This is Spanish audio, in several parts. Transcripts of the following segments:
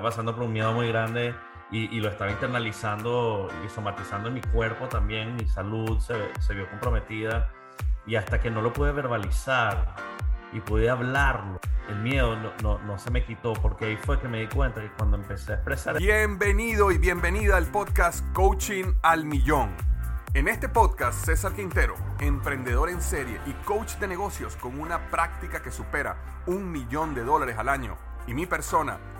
Está pasando por un miedo muy grande y, y, lo estaba internalizando y somatizando en mi cuerpo también. Mi salud se, se vio comprometida y hasta que no lo pude verbalizar y pude hablarlo, el miedo no, no, no, se me quitó porque ahí fue que me di cuenta que cuando empecé a expresar... Bienvenido y bienvenida al podcast Coaching al Millón. En este podcast, César Quintero, emprendedor en serie y coach de negocios con una práctica que supera un millón de dólares al año, y mi persona,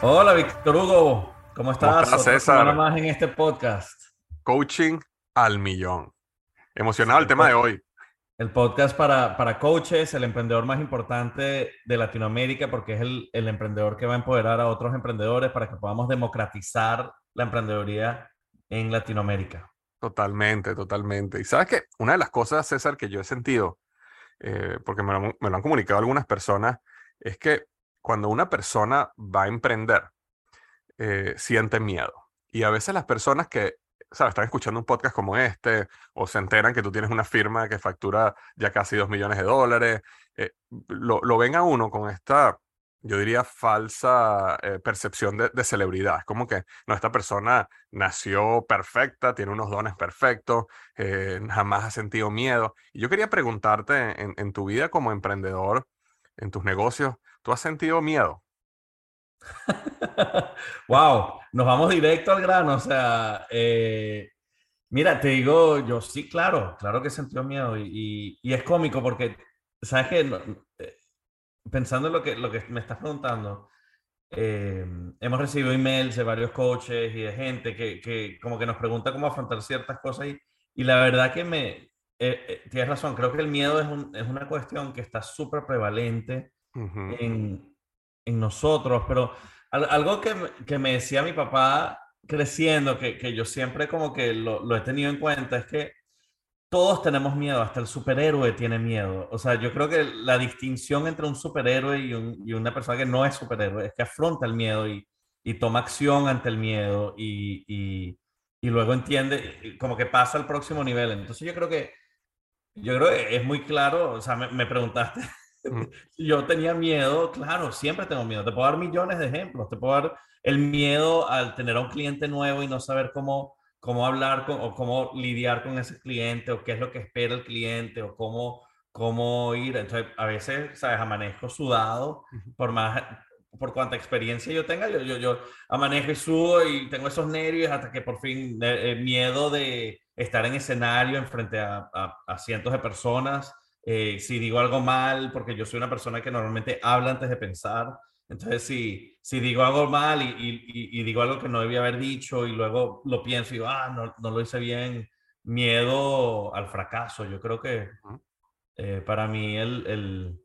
Hola Víctor Hugo, ¿cómo estás? ¿Cómo estás, César? más en este podcast. Coaching al millón. Emocionado el tema de hoy. El podcast para, para coaches, el emprendedor más importante de Latinoamérica, porque es el, el, emprendedor que va a empoderar a otros emprendedores para que podamos democratizar la emprendeduría en Latinoamérica. Totalmente, totalmente. Y sabes que una de las cosas, César, que yo he sentido, eh, porque me lo, me lo han comunicado algunas personas, es que cuando una persona va a emprender, eh, siente miedo. Y a veces las personas que ¿sabes? Están escuchando un podcast como este o se enteran que tú tienes una firma que factura ya casi dos millones de dólares. Eh, lo, lo, ven a uno con esta, yo diría, falsa eh, percepción de, de, celebridad. Es como que no, esta persona nació perfecta, tiene unos dones perfectos, jamás ha sentido miedo. Y yo quería preguntarte, en tu vida como emprendedor, en tus negocios, ¿tú has sentido miedo? wow, nos vamos directo al grano. O sea, eh, mira, te digo, yo sí, claro, claro que sentió miedo y, y, y es cómico porque, ¿sabes qué? Eh, pensando en lo que, lo que me estás preguntando, eh, hemos recibido emails de varios coaches y de gente que, que, como que nos pregunta cómo afrontar ciertas cosas y, y la verdad que me, eh, eh, tienes razón, creo que el miedo es, un, es una cuestión que está súper prevalente en, nosotros, pero algo que, que, me decía mi papá creciendo, que, que yo siempre como que lo, lo, he tenido en cuenta, es que todos tenemos miedo, hasta el superhéroe tiene miedo. O sea, yo creo que la distinción entre un superhéroe y, y una persona que no es superhéroe es que afronta el miedo y, y toma acción ante el miedo y, y, luego entiende, como que pasa al próximo nivel. Entonces yo creo que, yo creo es muy claro, o sea, me preguntaste yo tenía miedo, claro, siempre tengo miedo. Te puedo dar millones de ejemplos. Te puedo dar el miedo al tener a un cliente nuevo y no saber cómo, cómo hablar con, o cómo lidiar con ese cliente o qué es lo que espera el cliente o cómo, cómo ir. Entonces, a veces, ¿sabes? Amanezco sudado por más, por cuanta experiencia yo tenga. Yo, yo, yo amanezco y sudo y tengo esos nervios hasta que por fin, eh, miedo de estar en escenario enfrente a, a, a cientos de personas eh, si digo algo mal, porque yo soy una persona que normalmente habla antes de pensar, entonces si, si digo algo mal y, y, y, digo algo que no debía haber dicho y luego lo pienso y digo, ah, no, no lo hice bien, miedo al fracaso. Yo creo que eh, para mí el, el,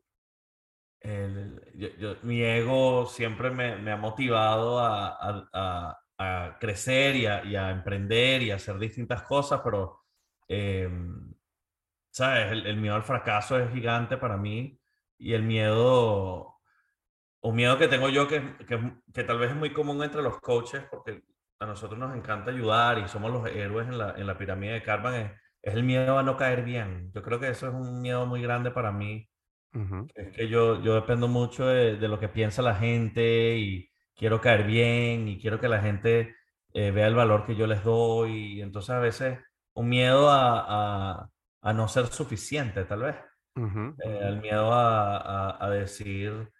el yo, yo, mi ego siempre me, me ha motivado a, a, a, a crecer y, y a, emprender y a hacer distintas cosas, pero... Eh, ¿sabes? El, el, miedo al fracaso es gigante para mí y el miedo, un miedo que tengo yo que, que, que, tal vez es muy común entre los coaches porque a nosotros nos encanta ayudar y somos los héroes en la, en la pirámide de Karman, es, es, el miedo a no caer bien. Yo creo que eso es un miedo muy grande para mí. Uh -huh. Es que yo, yo dependo mucho de, de, lo que piensa la gente y quiero caer bien y quiero que la gente eh, vea el valor que yo les doy y entonces a veces un miedo a, a a no ser suficiente, tal vez. el miedo a, a, decir,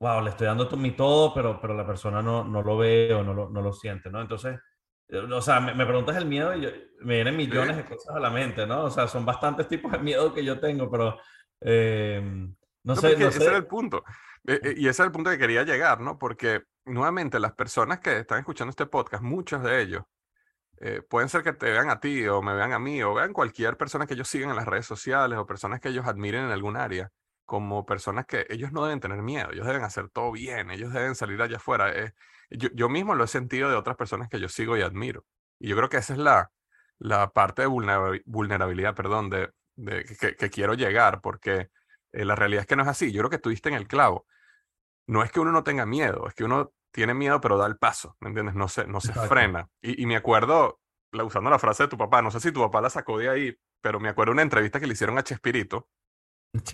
wow, le estoy dando mi todo, pero, pero la persona no, no lo ve o no lo, no lo siente, ¿no? Entonces, eh, o sea, me, preguntas el miedo y me vienen millones de cosas a la mente, ¿no? O sea, son bastantes tipos de miedo que yo tengo, pero eh, no, sé. No ese era el punto. Eh, y ese es el punto que quería llegar, ¿no? Porque nuevamente las personas que están escuchando este podcast, muchos de ellos, pueden ser que te vean a ti o me vean a mí o vean cualquier persona que ellos sigan en las redes sociales o personas que ellos admiren en algún área como personas que ellos no deben tener miedo, ellos deben hacer todo bien, ellos deben salir allá afuera. yo, yo, mismo lo he sentido de otras personas que yo sigo y admiro. Y yo creo que esa es la, la parte de vulnerabilidad, perdón, de, de que, quiero llegar, porque eh, la realidad es que no es así. Yo creo que estuviste en el clavo. No es que uno no tenga miedo, es que uno tiene miedo pero da el paso, ¿me entiendes? No se, no se frena. Y, y, me acuerdo, la, usando la frase de tu papá, no sé si tu papá la sacó de ahí, pero me acuerdo una entrevista que le hicieron a Chespirito,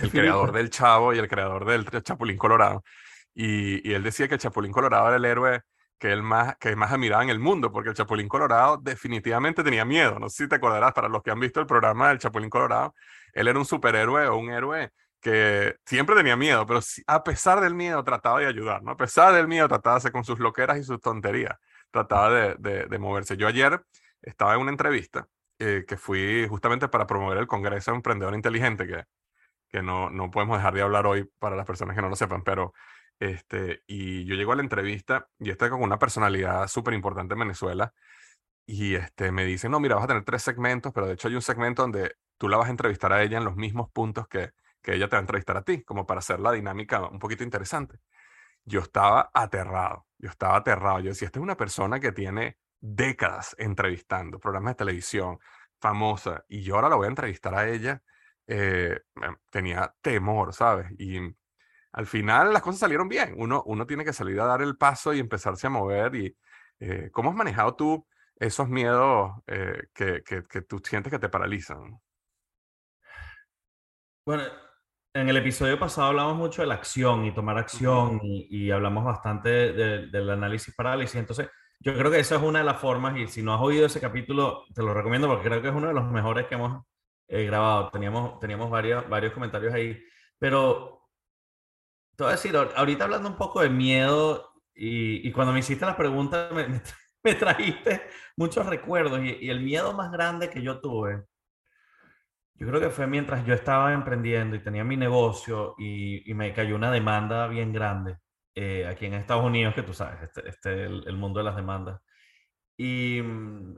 el creador del Chavo y el creador del Chapulín Colorado. Y, y, él decía que el Chapulín Colorado era el héroe que él más, que más admiraba en el mundo, porque el Chapulín Colorado definitivamente tenía miedo. No sé si te acordarás, para los que han visto el programa del Chapulín Colorado, él era un superhéroe o un héroe que siempre tenía miedo, pero a pesar del miedo trataba de ayudar, ¿no? A pesar del miedo trataba de hacer con sus loqueras y sus tonterías, trataba de, de, moverse. Yo ayer estaba en una entrevista eh, que fui justamente para promover el Congreso Emprendedor Inteligente, que que no, no podemos dejar de hablar hoy para las personas que no lo sepan, pero este, y yo llego a la entrevista y estoy con una personalidad súper importante en Venezuela y este, me dicen, no, mira, vas a tener tres segmentos, pero de hecho hay un segmento donde tú la vas a entrevistar a ella en los mismos puntos que, que ella te va a entrevistar a ti, como para hacer la dinámica un poquito interesante. Yo estaba aterrado, yo estaba aterrado. Yo decía, esta es una persona que tiene décadas entrevistando, programas de televisión, famosa, y yo ahora la voy a entrevistar a ella eh, em, tenía temor, ¿sabes? Y al final las cosas salieron bien. Uno, uno tiene que salir a dar el paso y empezarse a mover. Y, eh, ¿Cómo has manejado tú esos miedos eh, que, que, que, tú sientes que te paralizan? Bueno, en el episodio pasado hablamos mucho de la acción y tomar acción y, y, hablamos bastante del análisis parálisis. Entonces, yo creo que esa es una de las formas y si no has oído ese capítulo, te lo recomiendo porque creo que es uno de los mejores que hemos eh, grabado. Teníamos, teníamos varios, varios comentarios ahí. Pero te voy a decir, ahorita hablando un poco de miedo y, y cuando me hiciste las preguntas me, me, trajiste muchos recuerdos y, y, el miedo más grande que yo tuve, yo creo que fue mientras yo estaba emprendiendo y tenía mi negocio y, y me cayó una demanda bien grande eh, aquí en Estados Unidos, que tú sabes, este, este el, el mundo de las demandas. Y mm,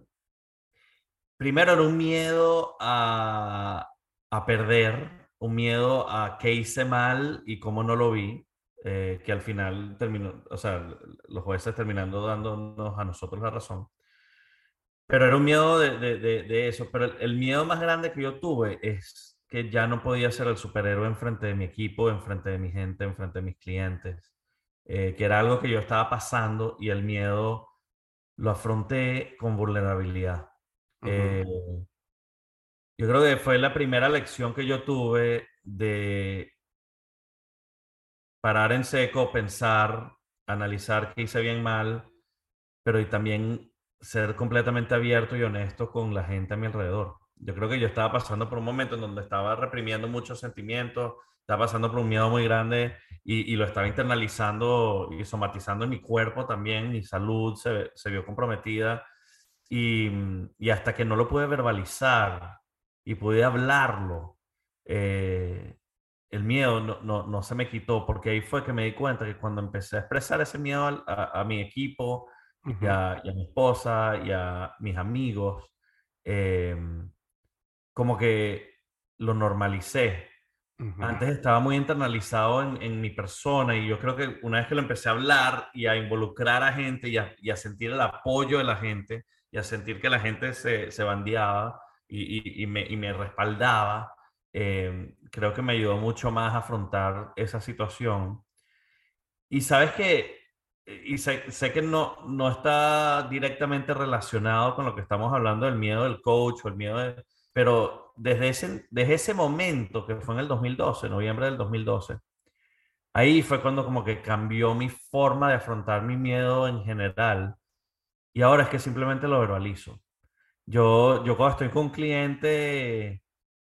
primero era un miedo a, a, perder, un miedo a qué hice mal y cómo no lo vi, eh, que al final terminó, o sea, los jueces terminando dándonos a nosotros la razón. Pero era un miedo de, de, de, eso. Pero el, miedo más grande que yo tuve es que ya no podía ser el superhéroe enfrente de mi equipo, enfrente de mi gente, enfrente de mis clientes. Eh, que era algo que yo estaba pasando y el miedo lo afronté con vulnerabilidad. Eh, yo creo que fue la primera lección que yo tuve de parar en seco, pensar, analizar qué hice bien mal, pero y también ser completamente abierto y honesto con la gente a mi alrededor. Yo creo que yo estaba pasando por un momento en donde estaba reprimiendo muchos sentimientos, estaba pasando por un miedo muy grande y, y lo estaba internalizando y somatizando en mi cuerpo también, mi salud se, se vio comprometida y, y, hasta que no lo pude verbalizar y pude hablarlo, eh, el miedo no, no, no, se me quitó, porque ahí fue que me di cuenta que cuando empecé a expresar ese miedo a, a, mi equipo uh -huh. y, a, y, a, mi esposa y a mis amigos, eh, como que lo normalicé. Uh -huh. Antes estaba muy internalizado en, en, mi persona y yo creo que una vez que lo empecé a hablar y a involucrar a gente y a, y a sentir el apoyo de la gente, y a sentir que la gente se, se bandeaba y, me, y, me, respaldaba, eh, creo que me ayudó mucho más a afrontar esa situación. Y sabes que, y sé, sé, que no, no está directamente relacionado con lo que estamos hablando del miedo del coach o el miedo de, pero desde ese, desde ese momento, que fue en el 2012, noviembre del 2012, ahí fue cuando como que cambió mi forma de afrontar mi miedo en general y ahora es que simplemente lo verbalizo. Yo, yo cuando estoy con un cliente,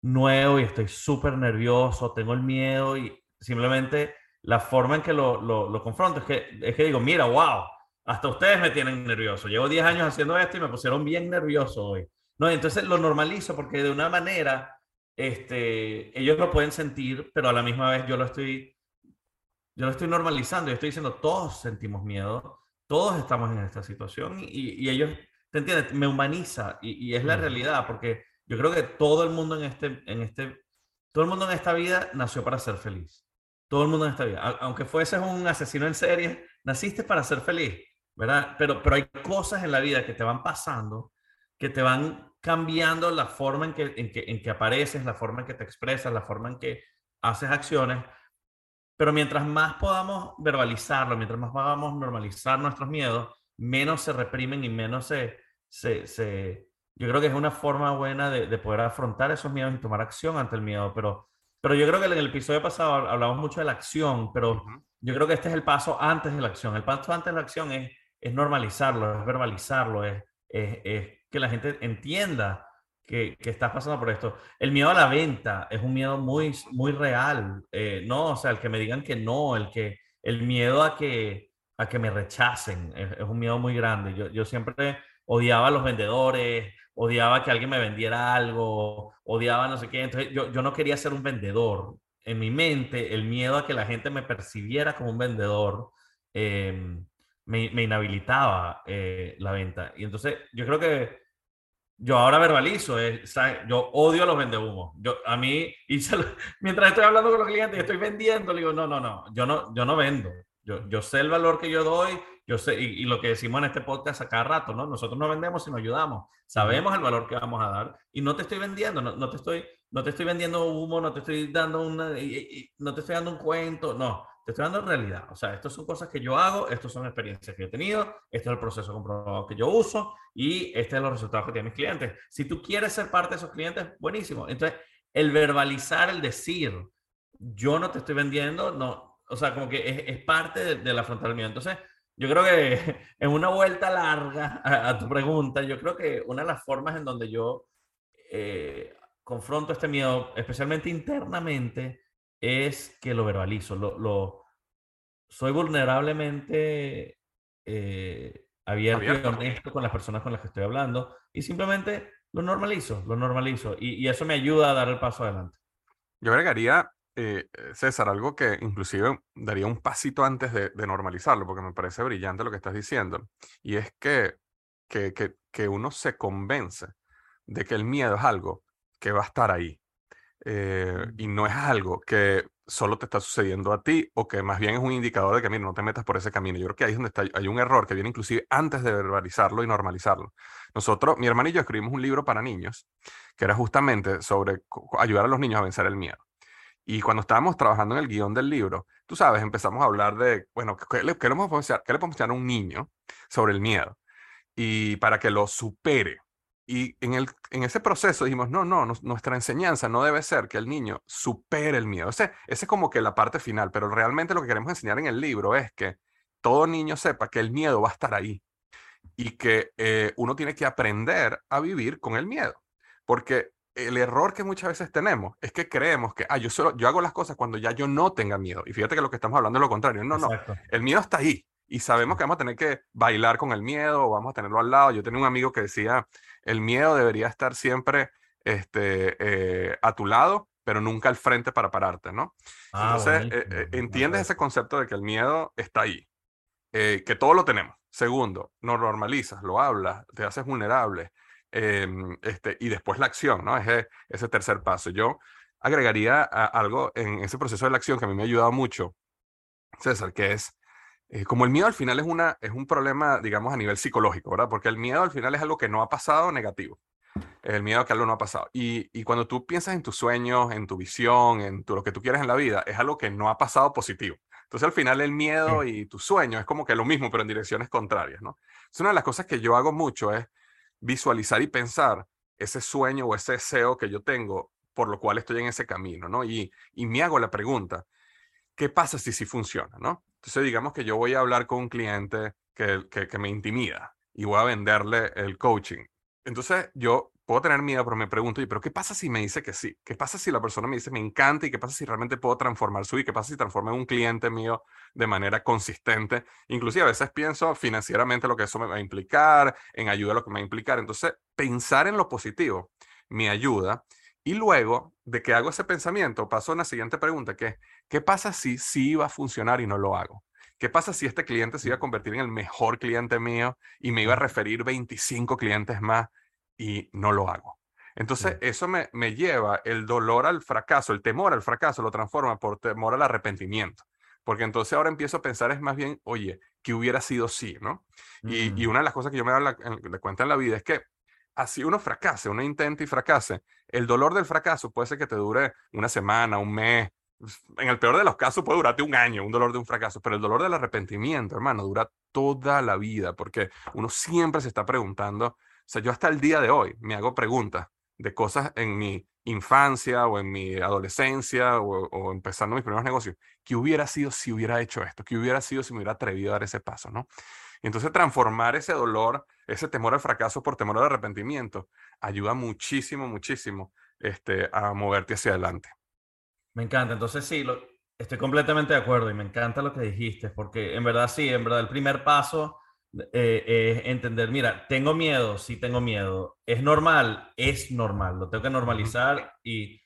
nuevo y estoy súper nervioso, tengo el miedo y simplemente la forma en que lo, lo, confronto es que, es que digo, mira, wow, hasta ustedes me tienen nervioso. Llevo 10 años haciendo esto y me pusieron bien nervioso hoy. No, entonces lo normalizo porque de una manera este, ellos lo pueden sentir, pero a la misma vez yo lo estoy, yo lo estoy normalizando. Yo estoy diciendo, todos sentimos miedo, todos estamos en esta situación y, y ellos, ¿te entiendes? Me humaniza y, y, es la realidad porque yo creo que todo el mundo en este, en este, todo el mundo en esta vida nació para ser feliz. Todo el mundo en esta vida. Aunque fueses un asesino en serie, naciste para ser feliz, ¿verdad? Pero, pero hay cosas en la vida que te van pasando, que te van cambiando la forma en que, en que, en que apareces, la forma en que te expresas, la forma en que haces acciones. Pero mientras más podamos verbalizarlo, mientras más podamos normalizar nuestros miedos, menos se reprimen y menos se, se, se yo creo que es una forma buena de, de, poder afrontar esos miedos y tomar acción ante el miedo. Pero, pero yo creo que en el episodio pasado hablamos mucho de la acción, pero yo creo que este es el paso antes de la acción. El paso antes de la acción es, es normalizarlo, es verbalizarlo, es, es, es que la gente entienda que, que, estás pasando por esto. El miedo a la venta es un miedo muy, muy real, eh, ¿no? O sea, el que me digan que no, el, que, el miedo a que, a que me rechacen, es, es un miedo muy grande. Yo, yo siempre odiaba a los vendedores, odiaba que alguien me vendiera algo, odiaba no sé qué. Entonces yo, yo no quería ser un vendedor. En mi mente, el miedo a que la gente me percibiera como un vendedor eh, me, me, inhabilitaba eh, la venta. Y entonces yo creo que yo ahora verbalizo, eh, yo odio a los vendehumos. Yo, a mí, mientras estoy hablando con los clientes y estoy vendiendo, le digo, no, no, no, yo no, yo no vendo. Yo, yo sé el valor que yo doy, yo sé, y, y, lo que decimos en este podcast a cada rato, ¿no? Nosotros no vendemos, sino ayudamos. Sabemos el valor que vamos a dar y no te estoy vendiendo, no, no te, estoy, no te estoy vendiendo humo, no te estoy dando una, y, y, no te estoy dando un cuento, no, te estoy dando realidad. O sea, estas son cosas que yo hago, estas son experiencias que he tenido, este es el proceso comprobado que yo uso y este es los resultados que tienen mis clientes. Si tú quieres ser parte de esos clientes, buenísimo. Entonces, el verbalizar, el decir, yo no te estoy vendiendo, no, o sea, como que es, es parte de, de la frontal mío. Entonces, yo creo que en una vuelta larga a, a, tu pregunta, yo creo que una de las formas en donde yo eh, confronto este miedo, especialmente internamente, es que lo verbalizo. Lo, lo soy vulnerablemente eh, abierto, abierto, y honesto con las personas con las que estoy hablando y simplemente lo normalizo, lo normalizo y, y eso me ayuda a dar el paso adelante. Yo agregaría eh, César, algo que inclusive daría un pasito antes de, de, normalizarlo, porque me parece brillante lo que estás diciendo, y es que, que, que, que, uno se convence de que el miedo es algo que va a estar ahí, eh, y no es algo que solo te está sucediendo a ti, o que más bien es un indicador de que, mira, no te metas por ese camino. Yo creo que ahí es donde está, hay un error que viene inclusive antes de verbalizarlo y normalizarlo. Nosotros, mi hermano y yo escribimos un libro para niños, que era justamente sobre ayudar a los niños a vencer el miedo. Y cuando estábamos trabajando en el guion del libro, tú sabes, empezamos a hablar de, bueno, ¿qué le, qué le, podemos, enseñar, qué le podemos enseñar a un niño sobre el miedo? Y para que lo supere. Y en, el, en ese proceso dijimos, no, no, no, nuestra enseñanza no debe ser que el niño supere el miedo. Ese, ese es como que la parte final, pero realmente lo que queremos enseñar en el libro es que todo niño sepa que el miedo va a estar ahí y que eh, uno tiene que aprender a vivir con el miedo. Porque el error que muchas veces tenemos es que creemos que, ah, yo, solo, yo hago las cosas cuando ya yo no tenga miedo. Y fíjate que lo que estamos hablando es lo contrario. No, Exacto. no, el miedo está ahí. Y sabemos que vamos a tener que bailar con el miedo o vamos a tenerlo al lado. Yo tenía un amigo que decía, el miedo debería estar siempre este, eh, a tu lado, pero nunca al frente para pararte, ¿no? Ah, Entonces, eh, eh, entiendes ese concepto de que el miedo está ahí, eh, que todo lo tenemos. Segundo, no normalizas, lo hablas, te haces vulnerable, eh, este, y después la acción, ¿no? Ese, ese tercer paso. Yo agregaría a, algo en ese proceso de la acción que a mí me ha ayudado mucho, César, que es, eh, como el miedo al final es, una, es un problema, digamos, a nivel psicológico, ¿verdad? Porque el miedo al final es algo que no ha pasado negativo. El miedo a que algo no ha pasado. Y, y cuando tú piensas en tus sueños, en tu visión, en tu, lo que tú quieres en la vida, es algo que no ha pasado positivo. Entonces al final el miedo y tu sueño es como que lo mismo, pero en direcciones contrarias, ¿no? Es una de las cosas que yo hago mucho es visualizar y pensar ese sueño o ese deseo que yo tengo por lo cual estoy en ese camino, ¿no? Y, y me hago la pregunta, ¿qué pasa si sí funciona, ¿no? Entonces digamos que yo voy a hablar con un cliente que, que, que me intimida y voy a venderle el coaching. Entonces yo puedo tener miedo, pero me pregunto, pero qué pasa si me dice que sí? ¿Qué pasa si la persona me dice me encanta? ¿Y qué pasa si realmente puedo transformar su vida? ¿Qué pasa si transformo en un cliente mío de manera consistente? Inclusive a veces pienso financieramente lo que eso me va a implicar, en ayuda lo que me va a implicar. Entonces, pensar en lo positivo me ayuda. Y luego de que hago ese pensamiento, paso a una siguiente pregunta, que es, ¿qué pasa si sí iba a funcionar y no lo hago? ¿Qué pasa si este cliente se iba a convertir en el mejor cliente mío y me iba a referir 25 clientes más y no lo hago? Entonces, eso me, me lleva el dolor al fracaso, el temor al fracaso, lo transforma por temor al arrepentimiento. Porque entonces ahora empiezo a pensar es más bien, oye, ¿qué hubiera sido sí, ¿no? Y, y, una de las cosas que yo me doy la, cuenta en la vida es que así uno fracase, uno intenta y fracase, el dolor del fracaso puede ser que te dure una semana, un mes, en el peor de los casos puede durarte un año, un dolor de un fracaso, pero el dolor del arrepentimiento, hermano, dura toda la vida, porque uno siempre se está preguntando, sea, yo hasta el día de hoy me hago preguntas de cosas en mi infancia o en mi adolescencia o, empezando mis primeros negocios, ¿qué hubiera sido si hubiera hecho esto? ¿Qué hubiera sido si me hubiera atrevido a dar ese paso? ¿no? Y entonces transformar ese dolor, ese temor al fracaso por temor al arrepentimiento, ayuda muchísimo, muchísimo este, a moverte hacia adelante. Me encanta. Entonces sí, lo, estoy completamente de acuerdo y me encanta lo que dijiste, porque en verdad sí, en verdad el primer paso eh, es entender, mira, tengo miedo, sí tengo miedo. Es normal, es normal, lo tengo que normalizar y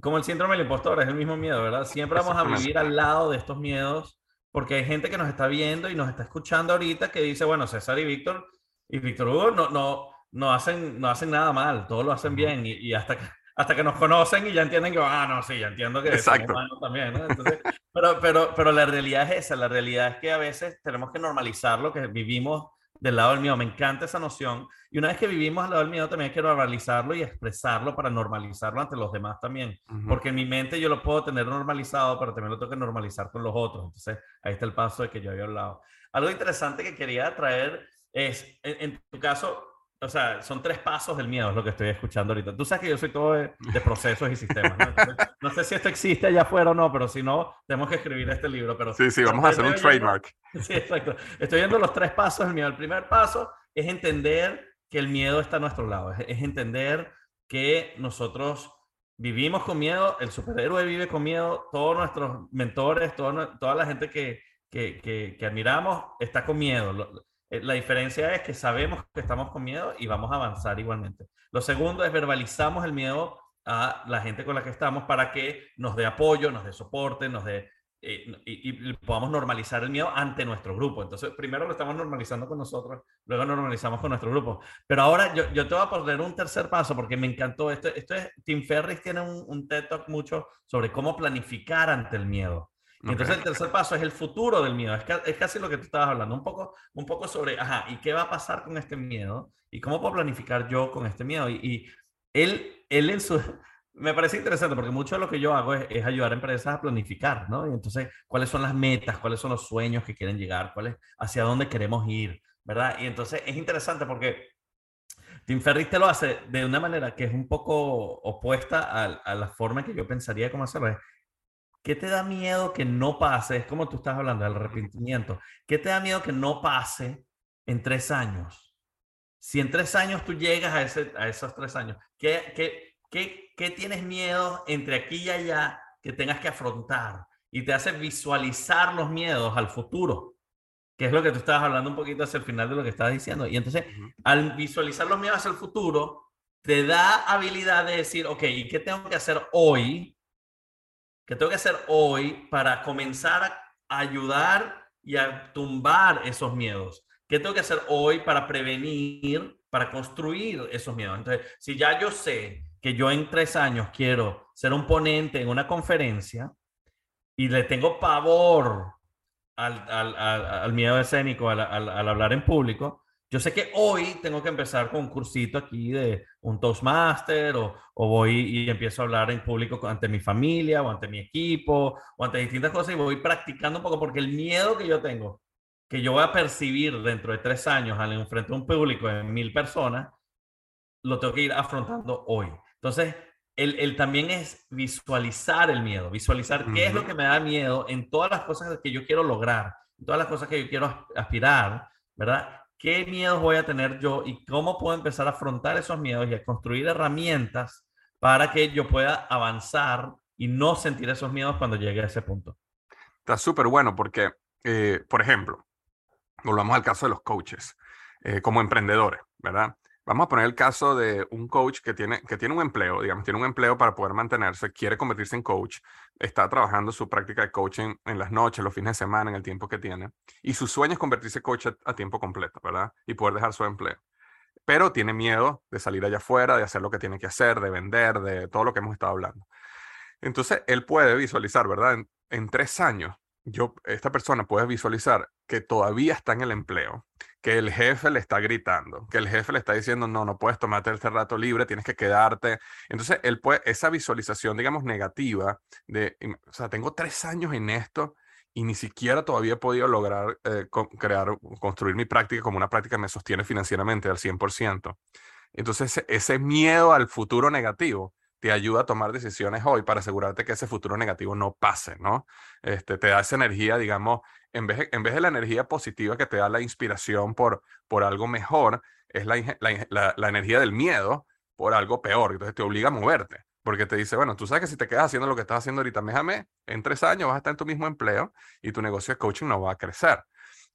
como el síndrome del impostor, es el mismo miedo, ¿verdad? Siempre vamos a vivir al lado de estos miedos porque hay gente que nos está viendo y nos está escuchando ahorita que dice, bueno, César y Víctor y Víctor Hugo no, no, no, hacen, no hacen nada mal, todo lo hacen bien y, y hasta que hasta que nos conocen y ya entienden que, ah, no, sí, ya entiendo que Exacto. también, ¿no? Entonces, pero, pero, pero la realidad es esa, la realidad es que a veces tenemos que normalizar lo que vivimos del lado del miedo. Me encanta esa noción. Y una vez que vivimos al lado del miedo, también hay que normalizarlo y expresarlo para normalizarlo ante los demás también. Porque en mi mente yo lo puedo tener normalizado, pero también lo tengo que normalizar con los otros. Entonces, ahí está el paso de que yo había hablado. Algo interesante que quería traer es, en tu caso, o sea, son tres pasos del miedo, es lo que estoy escuchando ahorita. Tú sabes que yo soy todo de, procesos y sistemas. ¿no? no sé si esto existe allá afuera o no, pero si no, tenemos que escribir este libro. Pero, sí, sí, vamos a hacer un trademark. Sí, exacto. Estoy viendo los tres pasos del miedo. El primer paso es entender que el miedo está a nuestro lado. Es, entender que nosotros vivimos con miedo, el superhéroe vive con miedo, todos nuestros mentores, toda la gente que, que, que, que admiramos está con miedo la diferencia es que sabemos que estamos con miedo y vamos a avanzar igualmente. Lo segundo es verbalizamos el miedo a la gente con la que estamos para que nos dé apoyo, nos dé soporte, nos dé eh, y, podamos normalizar el miedo ante nuestro grupo. Entonces, primero lo estamos normalizando con nosotros, luego normalizamos con nuestro grupo. Pero ahora yo, te voy a poner un tercer paso porque me encantó. Esto, esto es, Tim Ferriss tiene un TED Talk mucho sobre cómo planificar ante el miedo. Entonces el tercer paso es el futuro del miedo. Es, es, casi lo que tú estabas hablando, un poco, un poco sobre, ajá, ¿y qué va a pasar con este miedo? ¿Y cómo puedo planificar yo con este miedo? Y, él, él en su... Me parece interesante porque mucho de lo que yo hago es, ayudar a empresas a planificar, ¿no? Y entonces, ¿cuáles son las metas? ¿Cuáles son los sueños que quieren llegar? ¿Cuáles, hacia dónde queremos ir? ¿Verdad? Y entonces es interesante porque Tim Ferriss te lo hace de una manera que es un poco opuesta a, a la forma que yo pensaría cómo hacerlo. ¿Qué te da miedo que no pase? Es como tú estás hablando del arrepentimiento. ¿Qué te da miedo que no pase en tres años? Si en tres años tú llegas a, ese, a esos tres años, ¿qué, qué, qué, qué tienes miedo entre aquí y allá que tengas que afrontar? Y te hace visualizar los miedos al futuro, que es lo que tú estabas hablando un poquito hacia el final de lo que estabas diciendo. Y entonces, al visualizar los miedos hacia el futuro, te da habilidad de decir, ok, ¿y qué tengo que hacer hoy ¿Qué tengo que hacer hoy para comenzar a ayudar y a tumbar esos miedos? ¿Qué tengo que hacer hoy para prevenir, para construir esos miedos? Entonces, si ya yo sé que yo en tres años quiero ser un ponente en una conferencia y le tengo pavor al, al, al, miedo escénico, al, hablar en público, yo sé que hoy tengo que empezar con un cursito aquí de un Toastmaster o, o, voy y empiezo a hablar en público ante mi familia o ante mi equipo o ante distintas cosas y voy practicando un poco porque el miedo que yo tengo, que yo voy a percibir dentro de tres años al enfrentar un público de mil personas, lo tengo que ir afrontando hoy. Entonces, el, el también es visualizar el miedo, visualizar qué es lo que me da miedo en todas las cosas que yo quiero lograr, en todas las cosas que yo quiero aspirar, ¿verdad? Qué miedos voy a tener yo y cómo puedo empezar a afrontar esos miedos y a construir herramientas para que yo pueda avanzar y no sentir esos miedos cuando llegue a ese punto. Está súper bueno porque, eh, por ejemplo, volvamos al caso de los coaches, eh, como emprendedores, ¿verdad? Vamos a poner el caso de un coach que tiene, que tiene un empleo, digamos, tiene un empleo para poder mantenerse, quiere convertirse en coach, está trabajando su práctica de coaching en las noches, los fines de semana, en el tiempo que tiene, y su sueño es convertirse en coach a, tiempo completo, ¿verdad? Y poder dejar su empleo. Pero tiene miedo de salir allá afuera, de hacer lo que tiene que hacer, de vender, de todo lo que hemos estado hablando. Entonces, él puede visualizar, ¿verdad? en tres años, yo, esta persona puede visualizar que todavía está en el empleo, que el jefe le está gritando, que el jefe le está diciendo, no, no puedes tomarte este rato libre, tienes que quedarte. Entonces, él puede, esa visualización, digamos, negativa de, o sea, tengo tres años en esto y ni siquiera todavía he podido lograr eh, crear, construir mi práctica como una práctica que me sostiene financieramente al 100%. Entonces, ese miedo al futuro negativo te ayuda a tomar decisiones hoy para asegurarte que ese futuro negativo no pase, ¿no? Este, te da esa energía, digamos, en vez, de, en vez de la energía positiva que te da la inspiración por, por algo mejor, es la, la, la, energía del miedo por algo peor. Entonces te obliga a moverte, porque te dice, bueno, tú sabes que si te quedas haciendo lo que estás haciendo ahorita, déjame, en tres años vas a estar en tu mismo empleo y tu negocio de coaching no va a crecer.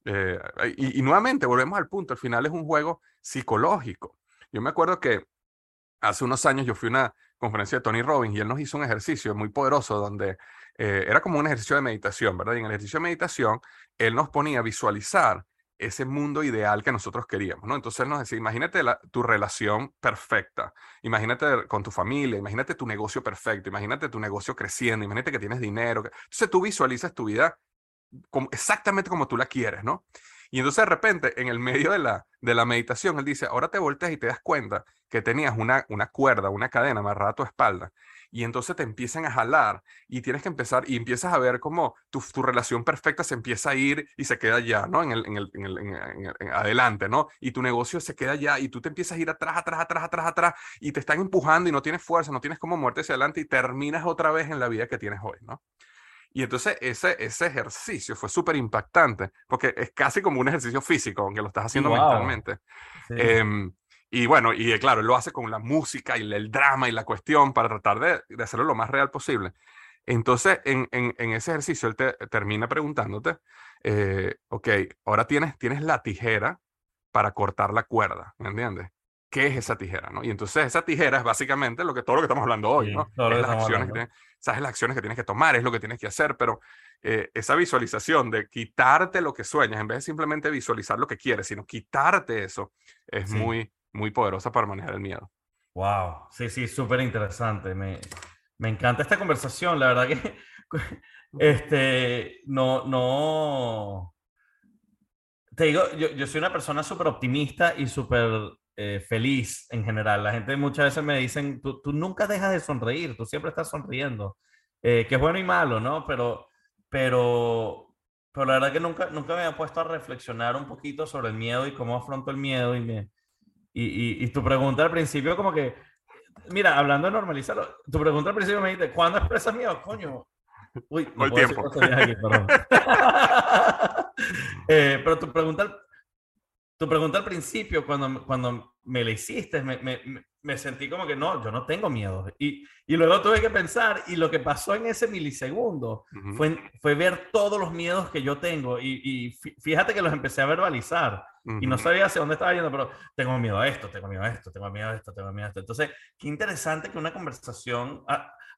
Eh, y, y nuevamente, volvemos al punto, al final es un juego psicológico. Yo me acuerdo que hace unos años yo fui a una conferencia de Tony Robbins y él nos hizo un ejercicio muy poderoso donde eh, era como un ejercicio de meditación, ¿verdad? Y en el ejercicio de meditación, él nos ponía a visualizar ese mundo ideal que nosotros queríamos, ¿no? Entonces él nos decía, imagínate tu relación perfecta, imagínate con tu familia, imagínate tu negocio perfecto, imagínate tu negocio creciendo, imagínate que tienes dinero. Entonces tú visualizas tu vida exactamente como tú la quieres, ¿no? Y entonces de repente, en el medio de la, de la meditación, él dice, ahora te volteas y te das cuenta que tenías una, una cuerda, una cadena amarrada a tu espalda. Y entonces te empiezan a jalar y tienes que empezar y empiezas a ver cómo tu, tu relación perfecta se empieza a ir y se queda ya, ¿no? En el, en el, en el adelante, ¿no? Y tu negocio se queda ya y tú te empiezas a ir atrás, atrás, atrás, atrás, atrás y te están empujando y no tienes fuerza, no tienes cómo muerte hacia adelante y terminas otra vez en la vida que tienes hoy, ¿no? Y entonces ese, ese ejercicio fue súper impactante, porque es casi como un ejercicio físico, aunque lo estás haciendo mentalmente. Em, y bueno, y eh, claro, él lo hace con la música y el drama y la cuestión para tratar de, de hacerlo lo más real posible. Entonces, en, en, en ese ejercicio, él te termina preguntándote, eh, ok, ahora tienes, tienes la tijera para cortar la cuerda, ¿me entiendes? ¿Qué es esa tijera? ¿no? Y entonces esa tijera es básicamente lo que, todo lo que estamos hablando hoy, ¿no? Es las acciones que sabes las acciones que tienes que tomar, es lo que tienes que hacer, pero eh, esa visualización de quitarte lo que sueñas, en vez de simplemente visualizar lo que quieres, sino quitarte eso, es muy, muy poderosa para manejar el miedo. Wow, sí, sí, súper interesante. Me, me encanta esta conversación, la verdad que este, no, no, te digo, yo, yo soy una persona súper optimista y súper eh, feliz en general. La gente muchas veces me dicen, tú, tú nunca dejas de sonreír, tú siempre estás sonriendo, eh, que es bueno y malo, ¿no? Pero, pero, pero la verdad que nunca, nunca me había puesto a reflexionar un poquito sobre el miedo y cómo afronto el miedo y, me, y, y, tu pregunta al principio como que, mira, hablando de normalizarlo, tu pregunta al principio me dice, ¿cuándo expresas miedo? Coño. Uy, no el tiempo. Aquí, eh, pero tu pregunta tu pregunta al principio, cuando, cuando me la hiciste, me, me, me, sentí como que no, yo no tengo miedo. Y, y, luego tuve que pensar, y lo que pasó en ese milisegundo fue, fue ver todos los miedos que yo tengo. Y, y fíjate que los empecé a verbalizar. Y no sabía hacia dónde estaba yendo, pero tengo miedo a esto, tengo miedo a esto, tengo miedo a esto, tengo miedo a esto. Entonces, qué interesante que una conversación,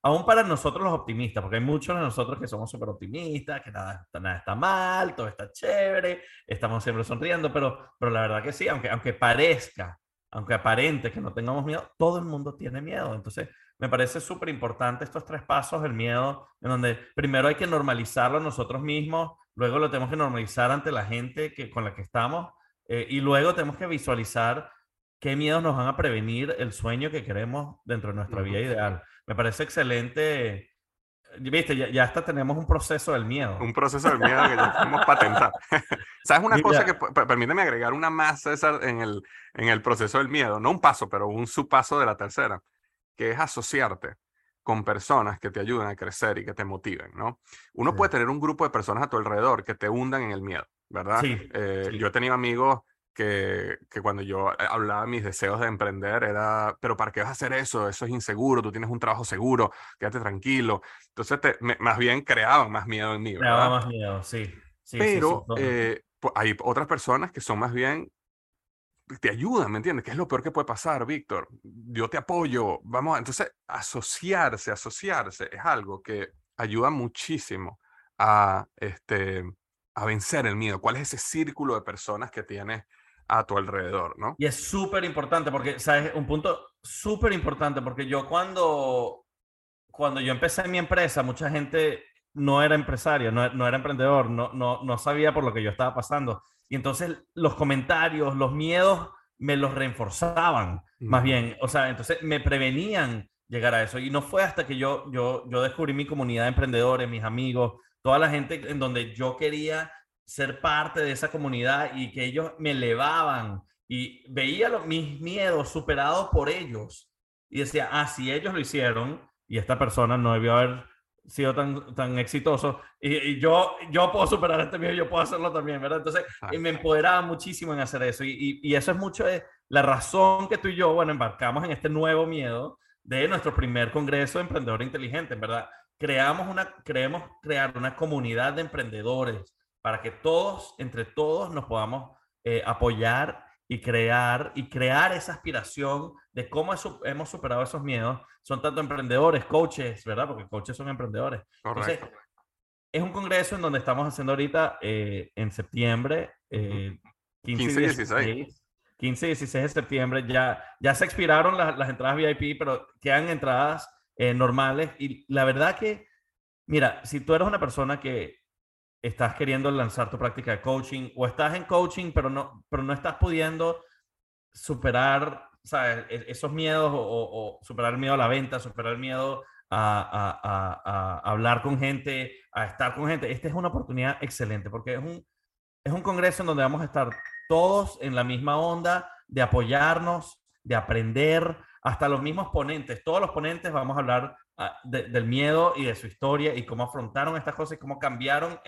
aún para nosotros los optimistas, porque hay muchos de nosotros que somos súper optimistas, que nada, nada está mal, todo está chévere, estamos siempre sonriendo, pero, pero la verdad que sí, aunque, aunque parezca, aunque aparente que no tengamos miedo, todo el mundo tiene miedo. Entonces, me parece súper importante estos tres pasos del miedo, en donde primero hay que normalizarlo nosotros mismos, luego lo tenemos que normalizar ante la gente que, con la que estamos, eh, y luego tenemos que visualizar qué miedos nos van a prevenir el sueño que queremos dentro de nuestra vida ideal. Me parece excelente. Viste, ya, hasta tenemos un proceso del miedo. Un proceso del miedo que ya podemos patentar. ¿Sabes una cosa que permíteme agregar una más, César, en el, en el proceso del miedo? No un paso, pero un subpaso de la tercera, que es asociarte con personas que te ayuden a crecer y que te motiven, ¿no? Uno puede tener un grupo de personas a tu alrededor que te hundan en el miedo, ¿verdad? Sí, eh, Yo he tenido amigos que, que, cuando yo eh, hablaba mis deseos de emprender era, pero ¿para qué vas a hacer eso? Eso es inseguro, tú tienes un trabajo seguro, quédate tranquilo. Entonces, te, más bien creaban más miedo en mí. Creaban más miedo, sí. pero eh, hay otras personas que son más bien, te ayudan, ¿me entiendes? ¿Qué es lo peor que puede pasar, Víctor? Yo te apoyo, vamos, a... entonces asociarse, asociarse es algo que ayuda muchísimo a, este, a vencer el miedo. ¿Cuál es ese círculo de personas que tienes a tu alrededor, ¿no? Y es súper importante porque, ¿sabes? Un punto súper importante porque yo cuando, cuando yo empecé mi empresa, mucha gente no era empresario, no, no, era emprendedor, no, no, no sabía por lo que yo estaba pasando. Y entonces los comentarios, los miedos me los reforzaban, más bien. O sea, entonces me prevenían llegar a eso. Y no fue hasta que yo, yo, yo descubrí mi comunidad de emprendedores, mis amigos, toda la gente en donde yo quería ser parte de esa comunidad y que ellos me elevaban y veía los, mis miedos superados por ellos y decía, ah, si ellos lo hicieron y esta persona no debió haber sido tan, tan exitoso y, yo, yo puedo superar este miedo, yo puedo hacerlo también, ¿verdad? Entonces y me empoderaba muchísimo en hacer eso y, y, eso es mucho de la razón que tú y yo, bueno, embarcamos en este nuevo miedo de nuestro primer congreso de emprendedor inteligente, ¿verdad? Creamos una, creemos crear una comunidad de emprendedores para que todos, entre todos, nos podamos eh, apoyar y crear, y crear esa aspiración de cómo hemos superado esos miedos. Son tanto emprendedores, coaches, ¿verdad? Porque coaches son emprendedores. Entonces, es un congreso en donde estamos haciendo ahorita eh, en septiembre, 15 y 16. 15 y 16 de septiembre. Ya, ya se expiraron las, las entradas VIP, pero quedan entradas eh, normales. Y la verdad que, mira, si tú eres una persona que estás queriendo lanzar tu práctica de coaching o estás en coaching, pero no, pero no estás pudiendo superar. E, esos miedos o, superar el miedo a la venta, superar el miedo a, a, a, hablar con gente, a estar con gente. Esta es una oportunidad excelente porque es un, es un congreso en donde vamos a estar todos en la misma onda de apoyarnos, de aprender, hasta los mismos ponentes. Todos los ponentes vamos a hablar Ah, del miedo y de su historia y cómo afrontaron estas cosas y cómo cambiaron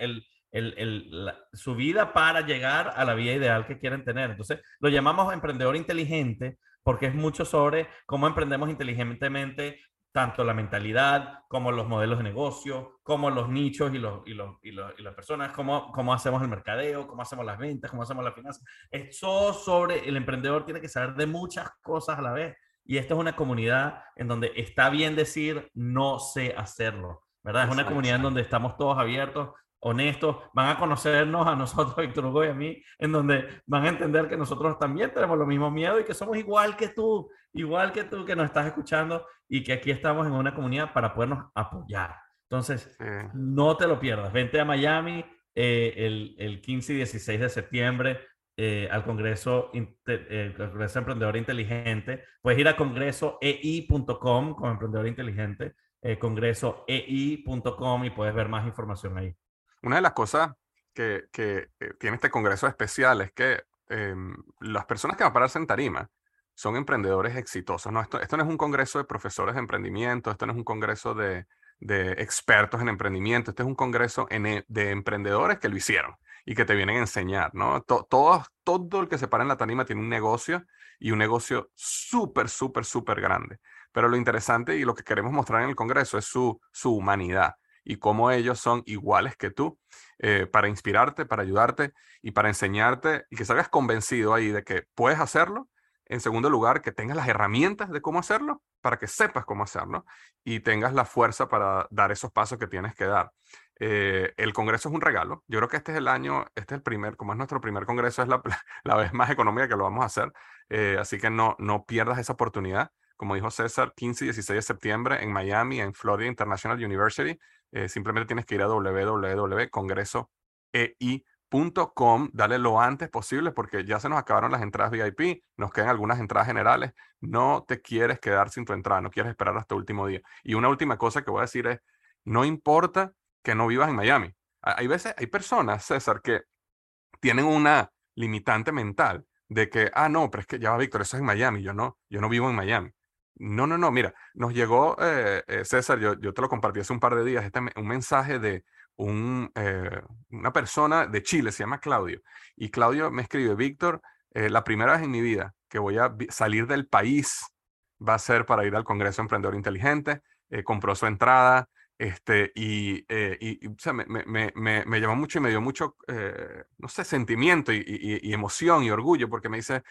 su vida para llegar a la vida ideal que quieren tener. Entonces, lo llamamos emprendedor inteligente porque es mucho sobre cómo emprendemos inteligentemente tanto la mentalidad como los modelos de negocio, como los nichos y, los, y, los, y, las personas, cómo, cómo hacemos el mercadeo, cómo hacemos las ventas, cómo hacemos la finanzas. Es todo sobre el emprendedor tiene que saber de muchas cosas a la vez y esta es una comunidad en donde está bien decir no sé hacerlo, ¿verdad? Es una comunidad en donde estamos todos abiertos, honestos, van a conocernos a nosotros, Víctor Hugo y a mí, en donde van a entender que nosotros también tenemos los mismos miedos y que somos igual que tú, igual que tú que nos estás escuchando y que aquí estamos en una comunidad para podernos apoyar. Entonces, no te lo pierdas. Vente a Miami eh, el, el 15 y 16 de septiembre. Eh, al Congreso, eh, Congreso Emprendedor Inteligente, puedes ir a congresoei.com como Emprendedor Inteligente, eh, congresoei.com y puedes ver más información ahí. Una de las cosas que, que eh, tiene este Congreso especial es que em, las personas que van a pararse en tarima son emprendedores exitosos. ¿no? Esto, esto no es un congreso de profesores de emprendimiento, esto no es un congreso de, de expertos en emprendimiento, este es un congreso en, de emprendedores que lo hicieron y que te vienen a enseñar, ¿no? todo, todo el que se para en la tarima tiene un negocio y un negocio súper, súper, súper grande. Pero lo interesante y lo que queremos mostrar en el Congreso es su, su humanidad y cómo ellos son iguales que tú eh, para inspirarte, para ayudarte y para enseñarte y que salgas convencido ahí de que puedes hacerlo. En segundo lugar, que tengas las herramientas de cómo hacerlo para que sepas cómo hacerlo y tengas la fuerza para dar esos pasos que tienes que dar. Eh, el Congreso es un regalo. Yo creo que este es el año, este es el primer, como es nuestro primer Congreso, es la, vez más económica que lo vamos a hacer. Eh, así que no, no pierdas esa oportunidad. Como dijo César, 15 y 16 de septiembre en Miami, en Florida International University. Eh, simplemente tienes que ir a www.congresoei.com, dale lo antes posible porque ya se nos acabaron las entradas VIP, nos quedan algunas entradas generales. No te quieres quedar sin tu entrada, no quieres esperar hasta el último día. Y una última cosa que voy a decir es, no importa que no vivas en Miami. Hay veces, hay personas, César, que tienen una limitante mental de que, ah, no, pero es que ya va Víctor, eso es en Miami, yo no, yo no vivo en Miami. No, no, no, mira, nos llegó, eh, eh, César, yo, yo te lo compartí hace un par de días, este, un mensaje de un, eh, una persona de Chile, se llama Claudio, y Claudio me escribe, Víctor, eh, la primera vez en mi vida que voy a salir del país va a ser para ir al Congreso Emprendedor Inteligente. Compró su entrada este, y, eh, y, o sea, me, me, me, me, llamó mucho y me dio mucho, no sé, sentimiento y, y, emoción y orgullo porque me dice,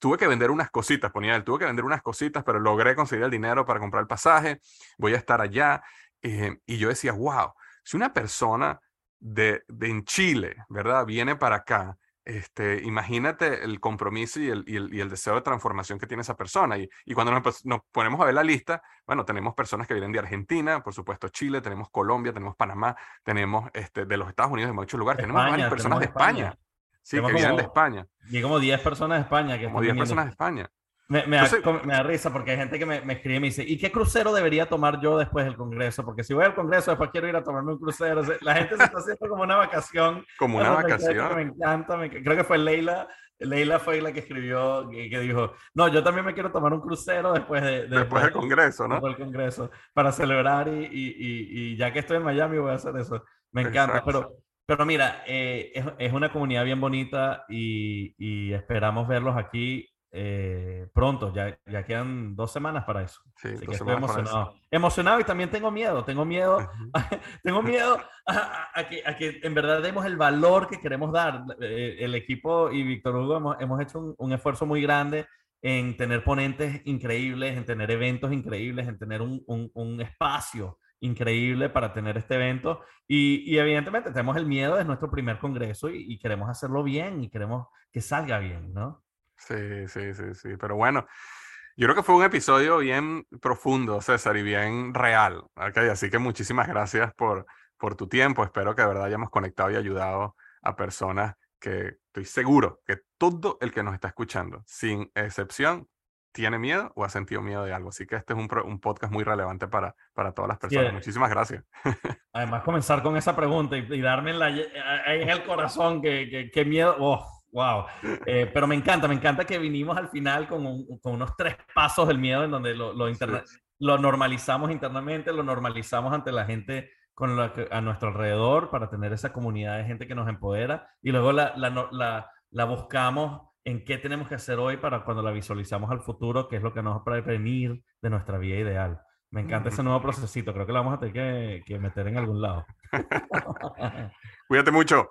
tuve que vender unas cositas, ponía él, tuve que vender unas cositas, pero logré conseguir el dinero para comprar el pasaje, voy a estar allá. y yo decía, wow, si una persona de, de en Chile, ¿verdad? Viene para acá este, imagínate el compromiso y el, y, el, y el, deseo de transformación que tiene esa persona. Y, y cuando nos, nos, ponemos a ver la lista, bueno, tenemos personas que vienen de Argentina, por supuesto Chile, tenemos Colombia, tenemos Panamá, tenemos este, de los Estados Unidos, de muchos lugares, tenemos varias personas de España. España. Sí, que vienen de España. Y como 10 personas de España. Que como 10 personas de España. Me, me, da, me, da, risa porque hay gente que me, me, escribe y me dice, ¿y qué crucero debería tomar yo después del Congreso? Porque si voy al Congreso, después quiero ir a tomarme un crucero. La gente se está haciendo como una vacación. Como una vacación. Me encanta. creo que fue Leila. Leila fue la que escribió, que, que, dijo, no, yo también me quiero tomar un crucero después de... de después del Congreso, ¿no? Después del Congreso, para celebrar y, y, y, ya que estoy en Miami voy a hacer eso. Me encanta, pero... Pero mira, eh, es, es, una comunidad bien bonita y, y esperamos verlos aquí eh, pronto, ya, ya quedan dos semanas para eso. Sí, estoy emocionado. Emocionado y también tengo miedo, tengo miedo, tengo miedo a, que, a, que, en verdad demos el valor que queremos dar. Eh, el equipo y Víctor Hugo hemos, hemos hecho un, un, esfuerzo muy grande en tener ponentes increíbles, en tener eventos increíbles, en tener un, un, un espacio increíble para tener este evento y, y, evidentemente tenemos el miedo de nuestro primer congreso y, y queremos hacerlo bien y queremos que salga bien, ¿no? Sí, sí, sí, sí. Pero bueno, yo creo que fue un episodio bien profundo, César, y bien real. Okay, así que muchísimas gracias por, por tu tiempo. Espero que de verdad hayamos conectado y ayudado a personas que estoy seguro que todo el que nos está escuchando, sin excepción, tiene miedo o ha sentido miedo de algo. Así que este es un, un podcast muy relevante para, para todas las personas. Sí. Muchísimas gracias. Además, comenzar con esa pregunta y, y darme la, en el corazón que, que, que miedo. Oh Wow. Eh, pero me encanta, me encanta que vinimos al final con, un, con unos tres pasos del miedo en donde lo, lo, interna sí. lo, normalizamos internamente, lo normalizamos ante la gente con la que, a nuestro alrededor para tener esa comunidad de gente que nos empodera y luego la, la, la, la buscamos en qué tenemos que hacer hoy para cuando la visualizamos al futuro, qué es lo que nos va a prevenir de nuestra vida ideal. Me encanta ese nuevo procesito, creo que lo vamos a tener que, que meter en algún lado. Cuídate mucho.